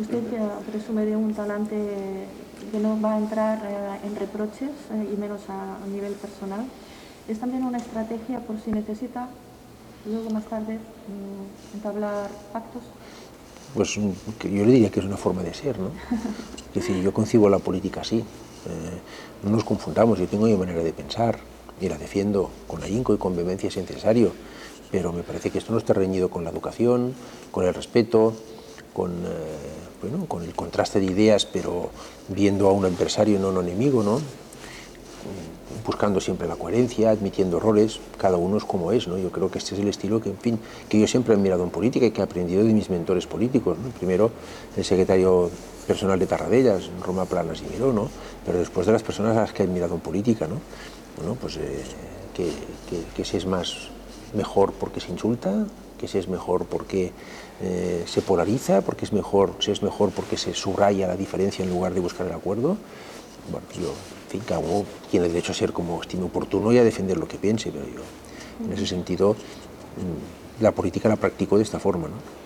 Usted presume de un talante que no va a entrar eh, en reproches eh, y menos a, nivel personal. Es también una estrategia por si necesita luego más tarde mm, entablar pactos. Pues mm, yo le diría que es una forma de ser, ¿no? Es decir, yo concibo la política así. Eh, no nos confundamos, yo tengo mi manera de pensar y la defiendo con ahínco y con vehemencia si es necesario, pero me parece que esto no está reñido con la educación, con el respeto, con, eh, bueno, con el contraste de ideas, pero viendo a un adversario no a un enemigo, ¿no? buscando siempre la coherencia, admitiendo errores, cada uno es como es, ¿no? Yo creo que este es el estilo que, en fin, que yo siempre he mirado en política y que he aprendido de mis mentores políticos, ¿no? Primero, el secretario personal de Tarradellas, Roma Planas y Miró, ¿no? Pero después de las personas a las que he mirado en política, ¿no? Bueno, pues eh, que, que, se es más mejor porque se insulta, que se es mejor porque eh, se polariza, porque es mejor, se es mejor porque se subraya la diferencia en lugar de buscar el acuerdo. Bueno, yo, en fin, cada uno tiene derecho a ser como estime oportuno y a defender lo que piense, pero yo, en ese sentido, mm, la política la practico de esta forma. ¿no?